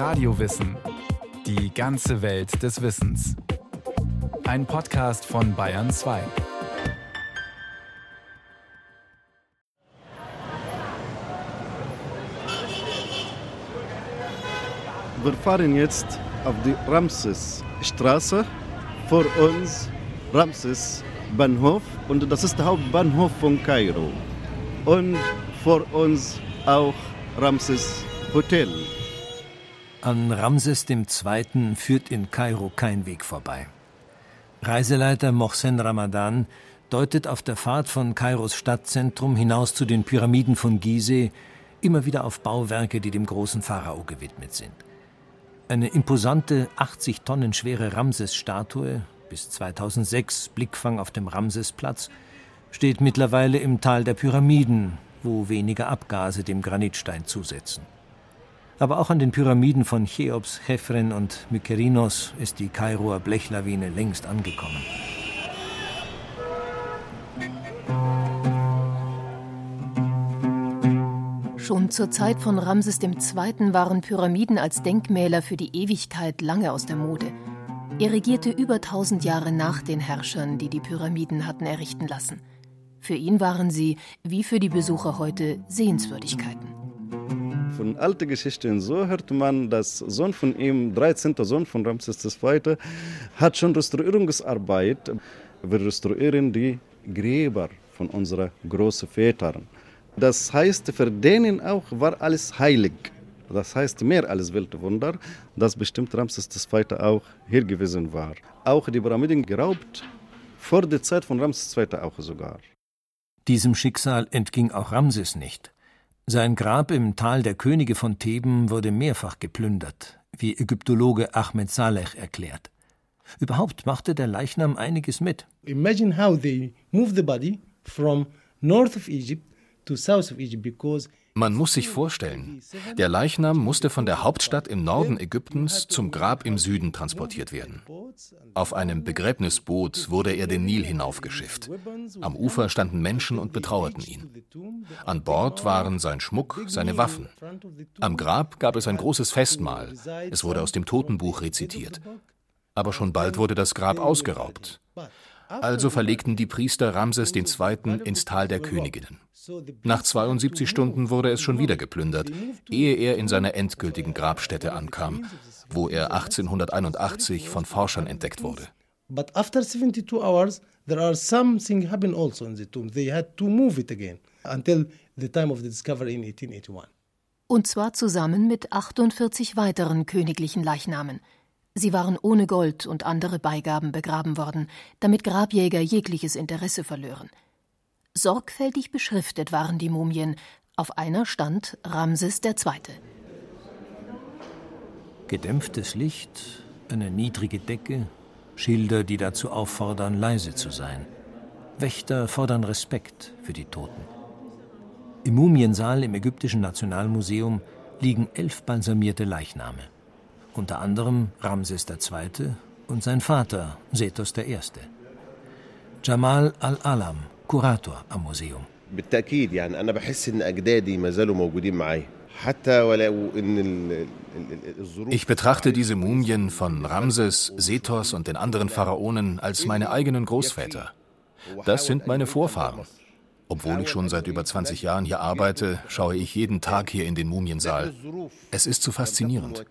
Radiowissen. Die ganze Welt des Wissens. Ein Podcast von Bayern 2. Wir fahren jetzt auf die Ramses-Straße. Vor uns Ramses Bahnhof und das ist der Hauptbahnhof von Kairo. Und vor uns auch Ramses Hotel. An Ramses II. führt in Kairo kein Weg vorbei. Reiseleiter Mohsen Ramadan deutet auf der Fahrt von Kairos Stadtzentrum hinaus zu den Pyramiden von Gizeh immer wieder auf Bauwerke, die dem großen Pharao gewidmet sind. Eine imposante, 80 Tonnen schwere Ramses-Statue, bis 2006 Blickfang auf dem Ramsesplatz, steht mittlerweile im Tal der Pyramiden, wo weniger Abgase dem Granitstein zusetzen. Aber auch an den Pyramiden von Cheops, Chephren und Mykerinos ist die Kairoer Blechlawine längst angekommen. Schon zur Zeit von Ramses II. waren Pyramiden als Denkmäler für die Ewigkeit lange aus der Mode. Er regierte über 1000 Jahre nach den Herrschern, die die Pyramiden hatten errichten lassen. Für ihn waren sie, wie für die Besucher heute, Sehenswürdigkeiten. Von alten Geschichten so hört man, dass Sohn von ihm, 13. Sohn von Ramses II., hat schon Restaurierungsarbeit. Wir restaurieren die Gräber von unseren Großvätern. Das heißt, für denen auch war alles heilig. Das heißt, mehr als Weltwunder, dass bestimmt Ramses II. auch hier gewesen war. Auch die Pyramiden geraubt, vor der Zeit von Ramses II. auch sogar. Diesem Schicksal entging auch Ramses nicht. Sein Grab im Tal der Könige von Theben wurde mehrfach geplündert, wie Ägyptologe Ahmed Saleh erklärt. Überhaupt machte der Leichnam einiges mit. Imagine how they move the body from north of Egypt to south of Egypt because man muss sich vorstellen, der Leichnam musste von der Hauptstadt im Norden Ägyptens zum Grab im Süden transportiert werden. Auf einem Begräbnisboot wurde er den Nil hinaufgeschifft. Am Ufer standen Menschen und betrauerten ihn. An Bord waren sein Schmuck, seine Waffen. Am Grab gab es ein großes Festmahl. Es wurde aus dem Totenbuch rezitiert. Aber schon bald wurde das Grab ausgeraubt. Also verlegten die Priester Ramses II. ins Tal der Königinnen. Nach 72 Stunden wurde es schon wieder geplündert, ehe er in seiner endgültigen Grabstätte ankam, wo er 1881 von Forschern entdeckt wurde. But after 72 hours, there are something happened also in the tomb. They had to move it again until the time of the discovery in 1881. Und zwar zusammen mit 48 weiteren königlichen Leichnamen. Sie waren ohne Gold und andere Beigaben begraben worden, damit Grabjäger jegliches Interesse verlören. Sorgfältig beschriftet waren die Mumien. Auf einer stand Ramses II. Gedämpftes Licht, eine niedrige Decke, Schilder, die dazu auffordern, leise zu sein. Wächter fordern Respekt für die Toten. Im Mumiensaal im Ägyptischen Nationalmuseum liegen elf balsamierte Leichname unter anderem Ramses II. und sein Vater Sethos I. Jamal al-Alam, Kurator am Museum. بالتأكيد يعني أنا بحس إن أجدادي ما زالوا موجودين معايا ich betrachte diese Mumien von Ramses, Sethos und den anderen Pharaonen als meine eigenen Großväter. Das sind meine Vorfahren. Obwohl ich schon seit über 20 Jahren hier arbeite, schaue ich jeden Tag hier in den Mumiensaal. Es ist zu faszinierend.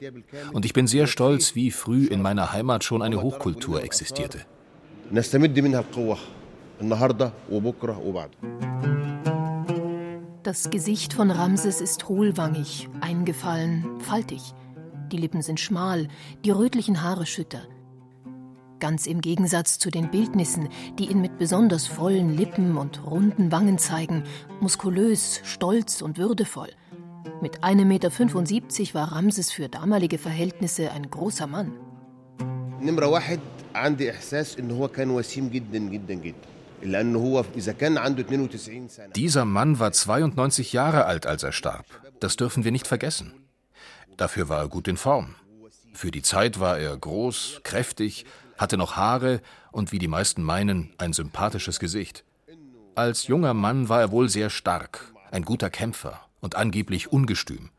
Und ich bin sehr stolz, wie früh in meiner Heimat schon eine Hochkultur existierte. Das Gesicht von Ramses ist hohlwangig, eingefallen, faltig. Die Lippen sind schmal, die rötlichen Haare schütter ganz im Gegensatz zu den Bildnissen, die ihn mit besonders vollen Lippen und runden Wangen zeigen, muskulös, stolz und würdevoll. Mit 1,75 Meter war Ramses für damalige Verhältnisse ein großer Mann. Dieser Mann war 92 Jahre alt, als er starb. Das dürfen wir nicht vergessen. Dafür war er gut in Form. Für die Zeit war er groß, kräftig, hatte noch Haare und wie die meisten meinen, ein sympathisches Gesicht. Als junger Mann war er wohl sehr stark, ein guter Kämpfer und angeblich ungestüm.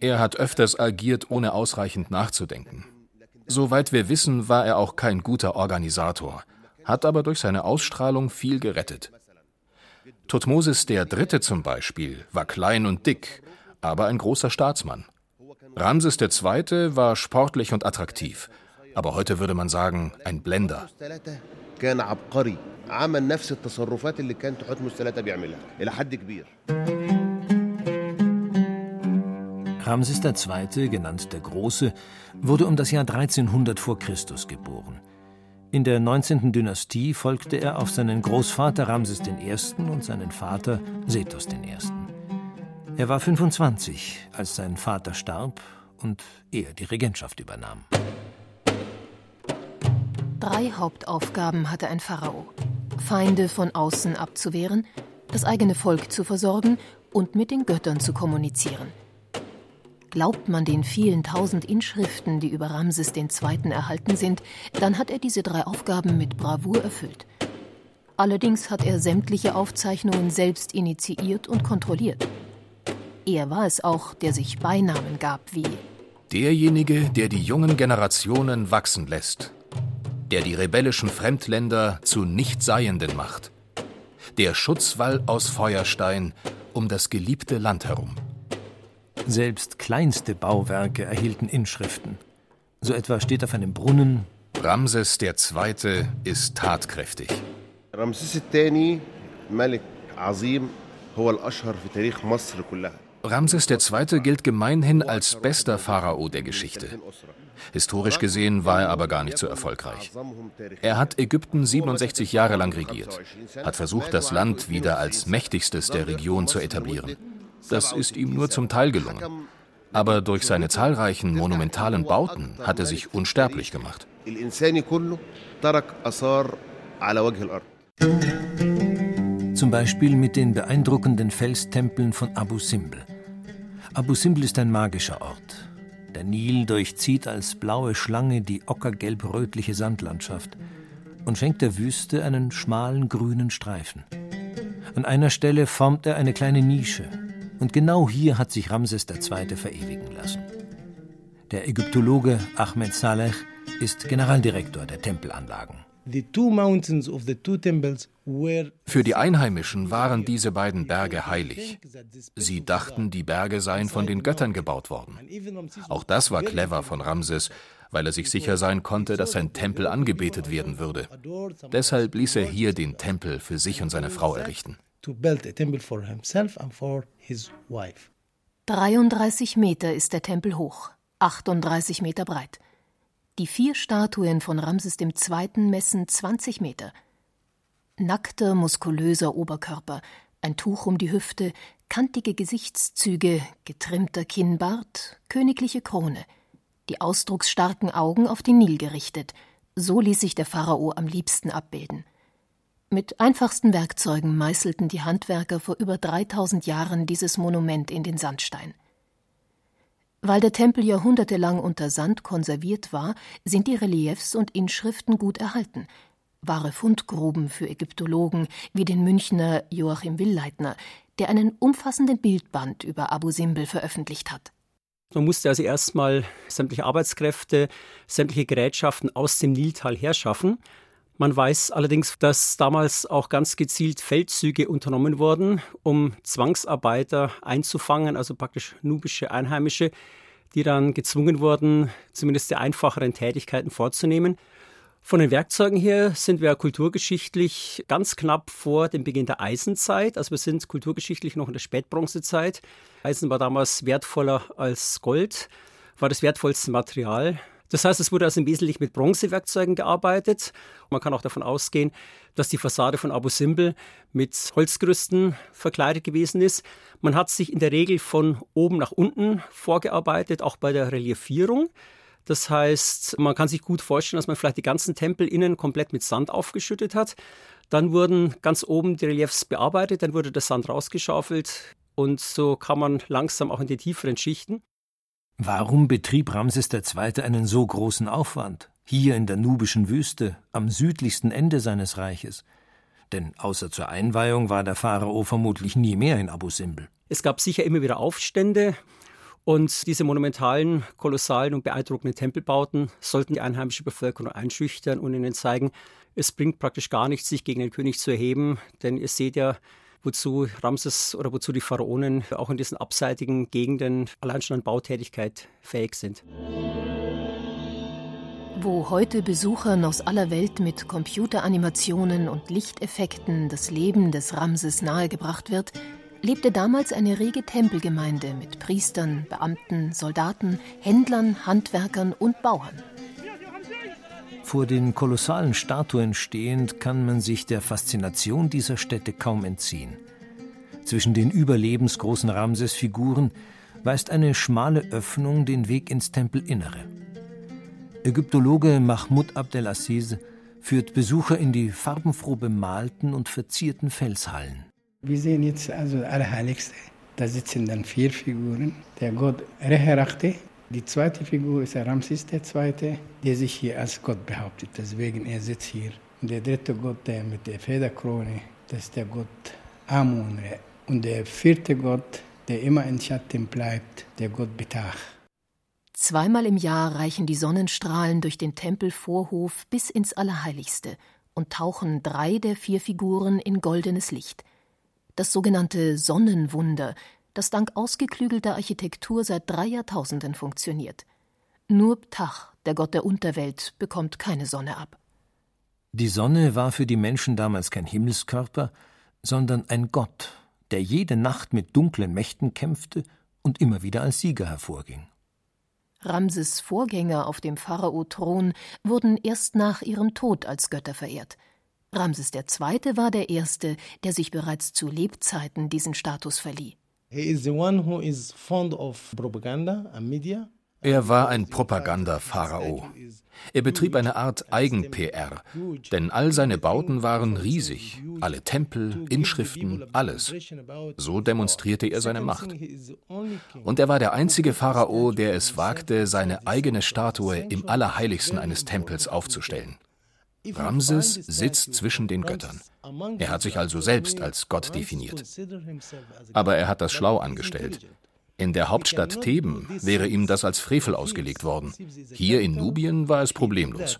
Er hat öfters agiert, ohne ausreichend nachzudenken. Soweit wir wissen, war er auch kein guter Organisator, hat aber durch seine Ausstrahlung viel gerettet. Thutmosis III. zum Beispiel war klein und dick, aber ein großer Staatsmann. Ramses II. war sportlich und attraktiv, aber heute würde man sagen, ein Blender. Ramses II., genannt der Große, wurde um das Jahr 1300 vor Christus geboren. In der 19. Dynastie folgte er auf seinen Großvater Ramses I. und seinen Vater Sethos I. Er war 25, als sein Vater starb und er die Regentschaft übernahm. Drei Hauptaufgaben hatte ein Pharao: Feinde von außen abzuwehren, das eigene Volk zu versorgen und mit den Göttern zu kommunizieren. Glaubt man den vielen tausend Inschriften, die über Ramses II. erhalten sind, dann hat er diese drei Aufgaben mit Bravour erfüllt. Allerdings hat er sämtliche Aufzeichnungen selbst initiiert und kontrolliert. Er war es auch, der sich Beinamen gab wie Derjenige, der die jungen Generationen wachsen lässt, der die rebellischen Fremdländer zu Nichtseienden macht, der Schutzwall aus Feuerstein um das geliebte Land herum. Selbst kleinste Bauwerke erhielten Inschriften. So etwa steht auf einem Brunnen Ramses II. ist tatkräftig. رمسيس الثاني ملك عظيم هو الأشهر في تاريخ مصر كلها Ramses II. gilt gemeinhin als bester Pharao der Geschichte. Historisch gesehen war er aber gar nicht so erfolgreich. Er hat Ägypten 67 Jahre lang regiert, hat versucht, das Land wieder als mächtigstes der Region zu etablieren. Das ist ihm nur zum Teil gelungen. Aber durch seine zahlreichen monumentalen Bauten hat er sich unsterblich gemacht. Zum Beispiel mit den beeindruckenden Felstempeln von Abu Simbel. Abu Simbel ist ein magischer Ort. Der Nil durchzieht als blaue Schlange die ockergelb-rötliche Sandlandschaft und schenkt der Wüste einen schmalen grünen Streifen. An einer Stelle formt er eine kleine Nische, und genau hier hat sich Ramses II. verewigen lassen. Der Ägyptologe Ahmed Saleh ist Generaldirektor der Tempelanlagen. Für die Einheimischen waren diese beiden Berge heilig. Sie dachten, die Berge seien von den Göttern gebaut worden. Auch das war clever von Ramses, weil er sich sicher sein konnte, dass sein Tempel angebetet werden würde. Deshalb ließ er hier den Tempel für sich und seine Frau errichten. to build a temple for himself and for his wife. 33 Meter ist der Tempel hoch, 38 Meter breit. Die vier Statuen von Ramses II. messen 20 Meter. Nackter, muskulöser Oberkörper, ein Tuch um die Hüfte, kantige Gesichtszüge, getrimmter Kinnbart, königliche Krone, die ausdrucksstarken Augen auf den Nil gerichtet. So ließ sich der Pharao am liebsten abbilden. Mit einfachsten Werkzeugen meißelten die Handwerker vor über 3000 Jahren dieses Monument in den Sandstein. Weil der Tempel jahrhundertelang unter Sand konserviert war, sind die Reliefs und Inschriften gut erhalten. Wahre Fundgruben für Ägyptologen wie den Münchner Joachim Willleitner, der einen umfassenden Bildband über Abu Simbel veröffentlicht hat. Man musste also erstmal sämtliche Arbeitskräfte, sämtliche Gerätschaften aus dem Niltal herschaffen. Man weiß allerdings, dass damals auch ganz gezielt Feldzüge unternommen wurden, um Zwangsarbeiter einzufangen, also praktisch nubische Einheimische, die dann gezwungen wurden, zumindest die einfacheren Tätigkeiten vorzunehmen. Von den Werkzeugen her sind wir kulturgeschichtlich ganz knapp vor dem Beginn der Eisenzeit. Also wir sind kulturgeschichtlich noch in der Spätbronzezeit. Eisen war damals wertvoller als Gold, war das wertvollste Material. Das heißt, es wurde also im Wesentlichen mit Bronzewerkzeugen gearbeitet. Man kann auch davon ausgehen, dass die Fassade von Abu Simbel mit Holzgerüsten verkleidet gewesen ist. Man hat sich in der Regel von oben nach unten vorgearbeitet, auch bei der Reliefierung. Das heißt, man kann sich gut vorstellen, dass man vielleicht die ganzen Tempel innen komplett mit Sand aufgeschüttet hat. Dann wurden ganz oben die Reliefs bearbeitet, dann wurde der Sand rausgeschaufelt und so kam man langsam auch in die tieferen Schichten. Warum betrieb Ramses II. einen so großen Aufwand? Hier in der nubischen Wüste, am südlichsten Ende seines Reiches. Denn außer zur Einweihung war der Pharao vermutlich nie mehr in Abu Simbel. Es gab sicher immer wieder Aufstände Und diese monumentalen, kolossalen und beeindruckenden Tempelbauten sollten die einheimische Bevölkerung einschüchtern und ihnen zeigen, es bringt praktisch gar nichts, sich gegen den König zu erheben, denn ihr seht ja, wozu Ramses oder wozu die Pharaonen auch in diesen abseitigen Gegenden allein schon an Bautätigkeit fähig sind. Wo heute Besuchern aus aller Welt mit Computeranimationen und Lichteffekten das Leben des Ramses nahegebracht wird, lebte damals eine rege Tempelgemeinde mit Priestern, Beamten, Soldaten, Händlern, Handwerkern und Bauern. Vor den kolossalen Statuen stehend kann man sich der Faszination dieser Stätte kaum entziehen. Zwischen den überlebensgroßen Ramses-Figuren weist eine schmale Öffnung den Weg ins Tempelinnere. Ägyptologe Mahmoud Abdelaziz führt Besucher in die farbenfroh bemalten und verzierten Felshallen. Wir sehen jetzt also Allerheiligste. Da sitzen dann vier Figuren. Der Gott Reherachte, die zweite Figur ist Ramses II., der sich hier als Gott behauptet. Deswegen er sitzt hier. Und der dritte Gott, der mit der Federkrone, das ist der Gott Amun. Und der vierte Gott, der immer in Schatten bleibt, der Gott Betach. Zweimal im Jahr reichen die Sonnenstrahlen durch den Tempelvorhof bis ins Allerheiligste und tauchen drei der vier Figuren in goldenes Licht. Das sogenannte Sonnenwunder das dank ausgeklügelter Architektur seit drei Jahrtausenden funktioniert. Nur Ptach, der Gott der Unterwelt, bekommt keine Sonne ab. Die Sonne war für die Menschen damals kein Himmelskörper, sondern ein Gott, der jede Nacht mit dunklen Mächten kämpfte und immer wieder als Sieger hervorging. Ramses Vorgänger auf dem Pharao-Thron wurden erst nach ihrem Tod als Götter verehrt. Ramses II. war der Erste, der sich bereits zu Lebzeiten diesen Status verlieh. Er war ein Propaganda-Pharao. Er betrieb eine Art Eigen-PR, denn all seine Bauten waren riesig, alle Tempel, Inschriften, alles. So demonstrierte er seine Macht. Und er war der einzige Pharao, der es wagte, seine eigene Statue im Allerheiligsten eines Tempels aufzustellen. Ramses sitzt zwischen den Göttern. Er hat sich also selbst als Gott definiert. Aber er hat das schlau angestellt. In der Hauptstadt Theben wäre ihm das als Frevel ausgelegt worden. Hier in Nubien war es problemlos.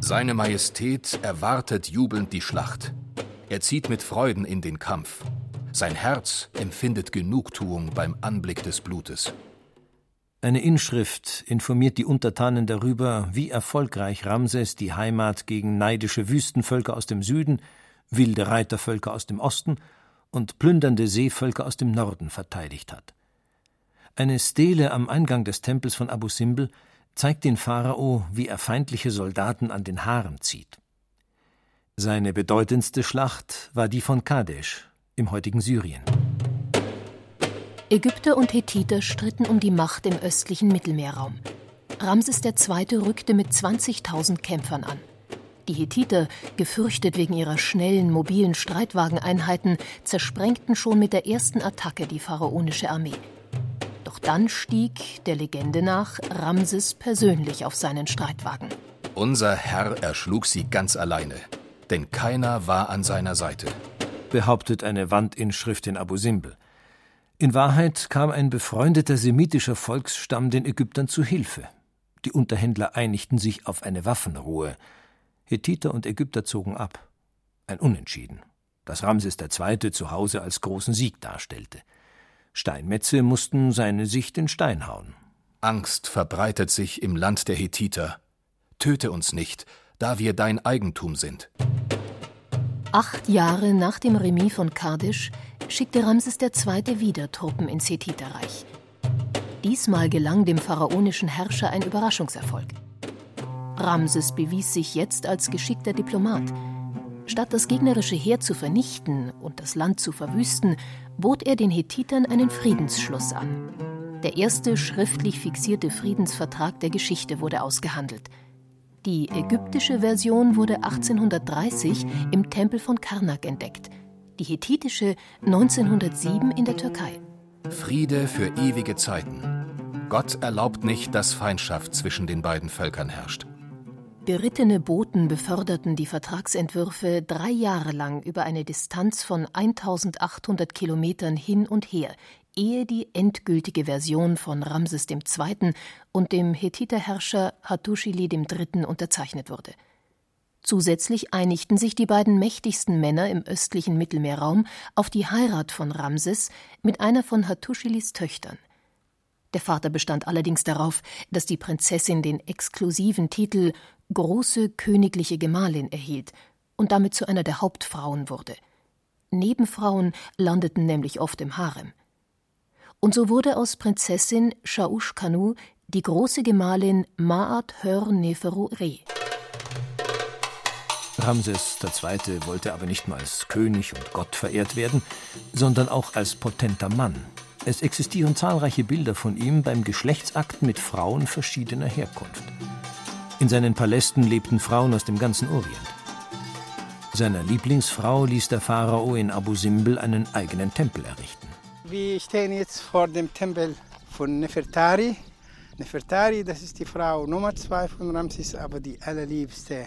Seine Majestät erwartet jubelnd die Schlacht. Er zieht mit Freuden in den Kampf. Sein Herz empfindet Genugtuung beim Anblick des Blutes. Eine Inschrift informiert die Untertanen darüber, wie erfolgreich Ramses die Heimat gegen neidische Wüstenvölker aus dem Süden, wilde Reitervölker aus dem Osten und plündernde Seevölker aus dem Norden verteidigt hat. Eine Stele am Eingang des Tempels von Abu Simbel zeigt den Pharao, wie er feindliche Soldaten an den Haaren zieht. Seine bedeutendste Schlacht war die von Kadesh im heutigen Syrien. Ägypter und Hethiter stritten um die Macht im östlichen Mittelmeerraum. Ramses II. rückte mit 20.000 Kämpfern an. Die Hethiter, gefürchtet wegen ihrer schnellen, mobilen Streitwageneinheiten, zersprengten schon mit der ersten Attacke die pharaonische Armee. Doch dann stieg, der Legende nach, Ramses persönlich auf seinen Streitwagen. Unser Herr erschlug sie ganz alleine, denn keiner war an seiner Seite, behauptet eine Wandinschrift in Abu Simbel. In Wahrheit kam ein befreundeter semitischer Volksstamm den Ägyptern zu Hilfe. Die Unterhändler einigten sich auf eine Waffenruhe. Hethiter und Ägypter zogen ab. Ein Unentschieden, das Ramses II. zu Hause als großen Sieg darstellte. Steinmetze mussten seine Sicht in Stein hauen. Angst verbreitet sich im Land der Hethiter. Töte uns nicht, da wir dein Eigentum sind. Acht Jahre nach dem Remis von Kardisch schickte Ramses II. wieder Truppen ins Hethiterreich. Diesmal gelang dem pharaonischen Herrscher ein Überraschungserfolg. Ramses bewies sich jetzt als geschickter Diplomat. Statt das gegnerische Heer zu vernichten und das Land zu verwüsten, bot er den Hethitern einen Friedensschluss an. Der erste schriftlich fixierte Friedensvertrag der Geschichte wurde ausgehandelt. Die ägyptische Version wurde 1830 im Tempel von Karnak entdeckt – die hethitische 1907 in der Türkei. Friede für ewige Zeiten. Gott erlaubt nicht, dass Feindschaft zwischen den beiden Völkern herrscht. Berittene Boten beförderten die Vertragsentwürfe drei Jahre lang über eine Distanz von 1800 Kilometern hin und her, ehe die endgültige Version von Ramses II. und dem Hethiterherrscher Hattuschili III. unterzeichnet wurde. Zusätzlich einigten sich die beiden mächtigsten Männer im östlichen Mittelmeerraum auf die Heirat von Ramses mit einer von Hattuschilis Töchtern. Der Vater bestand allerdings darauf, dass die Prinzessin den exklusiven Titel große königliche Gemahlin erhielt und damit zu einer der Hauptfrauen wurde. Nebenfrauen landeten nämlich oft im Harem. Und so wurde aus Prinzessin Shaush Kanu die große Gemahlin Ma'at Hör Neferu Re. Ramses II. wollte aber nicht nur als König und Gott verehrt werden, sondern auch als potenter Mann. Es existieren zahlreiche Bilder von ihm beim Geschlechtsakt mit Frauen verschiedener Herkunft. In seinen Palästen lebten Frauen aus dem ganzen Orient. Seiner Lieblingsfrau ließ der Pharao in Abu Simbel einen eigenen Tempel errichten. Wir stehen jetzt vor dem Tempel von Nefertari. Nefertari, das ist die Frau Nummer zwei von Ramses, aber die allerliebste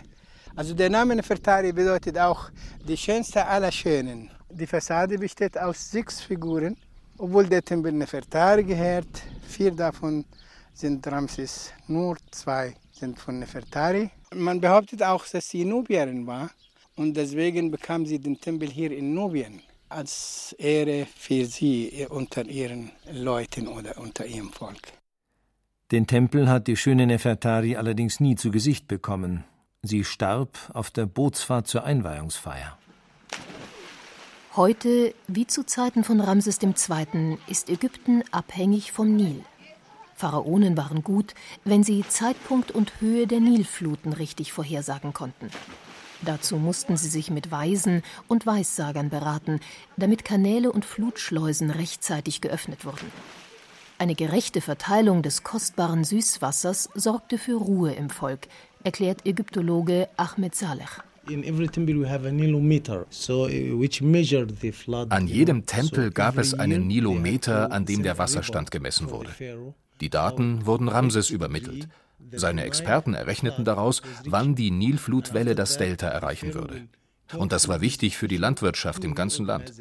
also der Name Nefertari bedeutet auch die schönste aller Schönen. Die Fassade besteht aus sechs Figuren, obwohl der Tempel Nefertari gehört. Vier davon sind Ramses, nur zwei sind von Nefertari. Man behauptet auch, dass sie Nubierin war und deswegen bekam sie den Tempel hier in Nubien als Ehre für sie unter ihren Leuten oder unter ihrem Volk. Den Tempel hat die schöne Nefertari allerdings nie zu Gesicht bekommen. Sie starb auf der Bootsfahrt zur Einweihungsfeier. Heute, wie zu Zeiten von Ramses II., ist Ägypten abhängig vom Nil. Pharaonen waren gut, wenn sie Zeitpunkt und Höhe der Nilfluten richtig vorhersagen konnten. Dazu mussten sie sich mit Weisen und Weissagern beraten, damit Kanäle und Flutschleusen rechtzeitig geöffnet wurden. Eine gerechte Verteilung des kostbaren Süßwassers sorgte für Ruhe im Volk, erklärt Ägyptologe Ahmed Saleh. An jedem Tempel gab es einen Nilometer, an dem der Wasserstand gemessen wurde. Die Daten wurden Ramses übermittelt. Seine Experten errechneten daraus, wann die Nilflutwelle das Delta erreichen würde. Und das war wichtig für die Landwirtschaft im ganzen Land.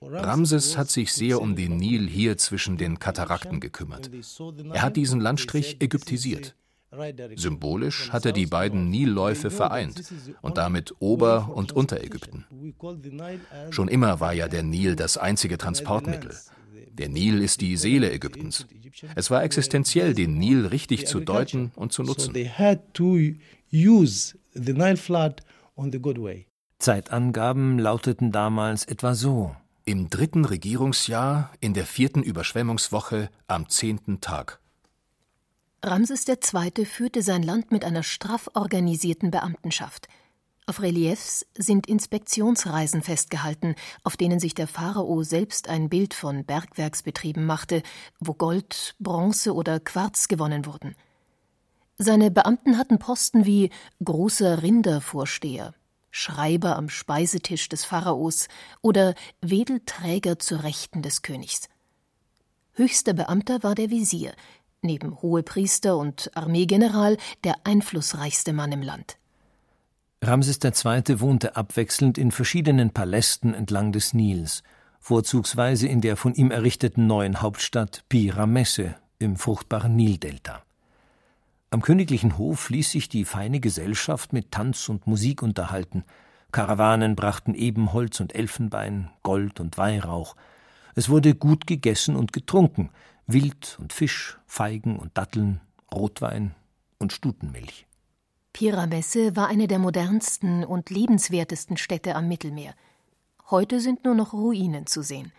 Ramses hat sich sehr um den Nil hier zwischen den Katarakten gekümmert. Er hat diesen Landstrich ägyptisiert. Symbolisch hat er die beiden Nilläufe vereint und damit Ober- und Unterägypten. Schon immer war ja der Nil das einzige Transportmittel. Der Nil ist die Seele Ägyptens. Es war existenziell, den Nil richtig zu deuten und zu nutzen. Zeitangaben lauteten damals etwa so. Im dritten Regierungsjahr, in der vierten Überschwemmungswoche, am zehnten Tag. Ramses II. führte sein Land mit einer straff organisierten Beamtenschaft. Auf Reliefs sind Inspektionsreisen festgehalten, auf denen sich der Pharao selbst ein Bild von Bergwerksbetrieben machte, wo Gold, Bronze oder Quarz gewonnen wurden. Seine Beamten hatten Posten wie großer Rindervorsteher, Schreiber am Speisetisch des Pharaos oder Wedelträger zur Rechten des Königs. Höchster Beamter war der Visier, neben Hohepriester und Armeegeneral der einflussreichste Mann im Land. Ramses II. wohnte abwechselnd in verschiedenen Palästen entlang des Nils, vorzugsweise in der von ihm errichteten neuen Hauptstadt Pi-Ramesse im fruchtbaren Nildelta. Am königlichen Hof ließ sich die feine Gesellschaft mit Tanz und Musik unterhalten. Karawanen brachten Ebenholz und Elfenbein, Gold und Weihrauch. Es wurde gut gegessen und getrunken, Wild und Fisch, Feigen und Datteln, Rotwein und Stutenmilch. Piramesse war eine der modernsten und lebenswertesten Städte am Mittelmeer. Heute sind nur noch Ruinen zu sehen.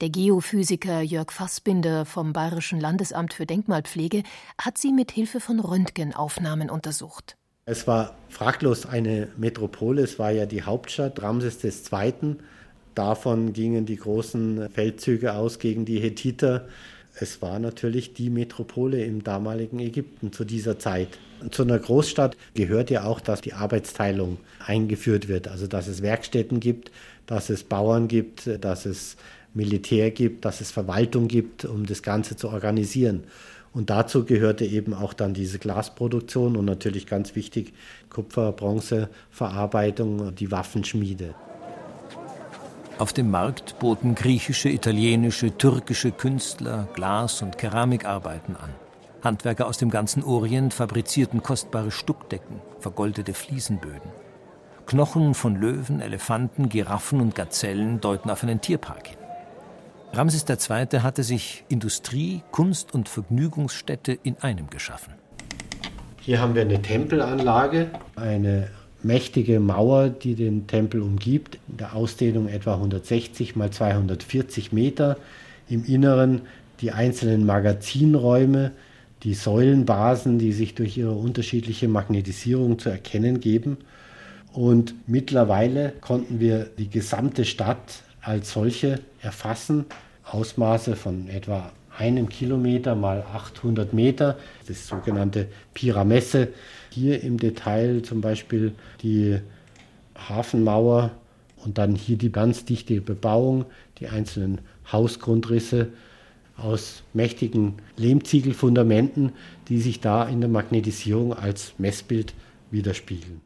Der Geophysiker Jörg Fassbinder vom Bayerischen Landesamt für Denkmalpflege hat sie mit Hilfe von Röntgenaufnahmen untersucht. Es war fraglos eine Metropole, es war ja die Hauptstadt Ramses II. Davon gingen die großen Feldzüge aus gegen die Hethiter es war natürlich die Metropole im damaligen Ägypten zu dieser Zeit. Zu einer Großstadt gehört ja auch, dass die Arbeitsteilung eingeführt wird, also dass es Werkstätten gibt, dass es Bauern gibt, dass es Militär gibt, dass es Verwaltung gibt, um das Ganze zu organisieren. Und dazu gehörte eben auch dann diese Glasproduktion und natürlich ganz wichtig Kupfer, Bronze, Verarbeitung, die Waffenschmiede. Auf dem Markt boten griechische, italienische, türkische Künstler Glas- und Keramikarbeiten an. Handwerker aus dem ganzen Orient fabrizierten kostbare Stuckdecken, vergoldete Fliesenböden. Knochen von Löwen, Elefanten, Giraffen und Gazellen deuten auf einen Tierpark hin. Ramses II. hatte sich Industrie, Kunst und Vergnügungsstätte in einem geschaffen. Hier haben wir eine Tempelanlage, eine mächtige Mauer, die den Tempel umgibt, in der Ausdehnung etwa 160 mal 240 Meter. Im Inneren die einzelnen Magazinräume, die Säulenbasen, die sich durch ihre unterschiedliche Magnetisierung zu erkennen geben. Und mittlerweile konnten wir die gesamte Stadt als solche erfassen. Ausmaße von etwa einem Kilometer mal 800 Meter, das sogenannte Pyramesse. Hier im Detail zum Beispiel die Hafenmauer und dann hier die ganz dichte Bebauung, die einzelnen Hausgrundrisse aus mächtigen Lehmziegelfundamenten, die sich da in der Magnetisierung als Messbild widerspiegeln.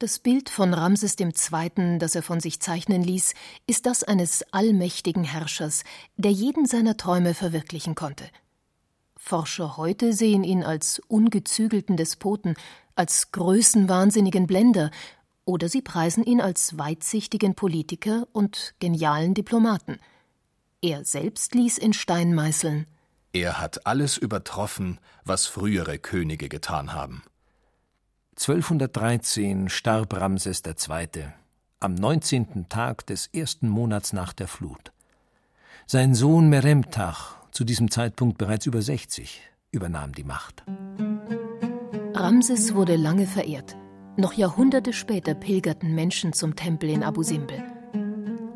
Das Bild von Ramses II., das er von sich zeichnen ließ, ist das eines allmächtigen Herrschers, der jeden seiner Träume verwirklichen konnte. Forscher heute sehen ihn als ungezügelten Despoten, als größenwahnsinnigen Blender, oder sie preisen ihn als weitsichtigen Politiker und genialen Diplomaten. Er selbst ließ in Stein meißeln. Er hat alles übertroffen, was frühere Könige getan haben. 1213 starb Ramses II. am 19. Tag des ersten Monats nach der Flut. Sein Sohn Meremtach, zu diesem Zeitpunkt bereits über 60, übernahm die Macht. Ramses wurde lange verehrt. Noch Jahrhunderte später pilgerten Menschen zum Tempel in Abu Simbel.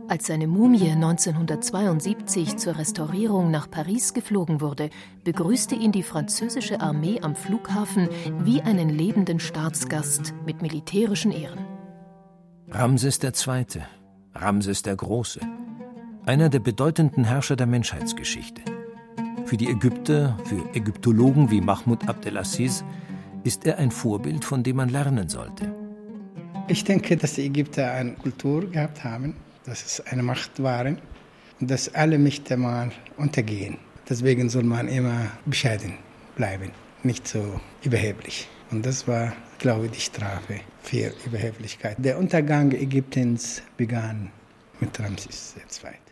Als seine Mumie 1972 zur Restaurierung nach Paris geflogen wurde, begrüßte ihn die französische Armee am Flughafen wie einen lebenden Staatsgast mit militärischen Ehren. Ramses II., Ramses der Große, einer der bedeutenden Herrscher der Menschheitsgeschichte. Für die Ägypter, für Ägyptologen wie Mahmoud Abdelaziz, ist er ein Vorbild, von dem man lernen sollte. Ich denke, dass die Ägypter eine Kultur gehabt haben, dass es eine Macht waren und dass alle Mächte mal untergehen. Deswegen soll man immer bescheiden bleiben, nicht so überheblich. Und das war, glaube ich, die Strafe für Überheblichkeit. Der Untergang Ägyptens begann mit Ramses II.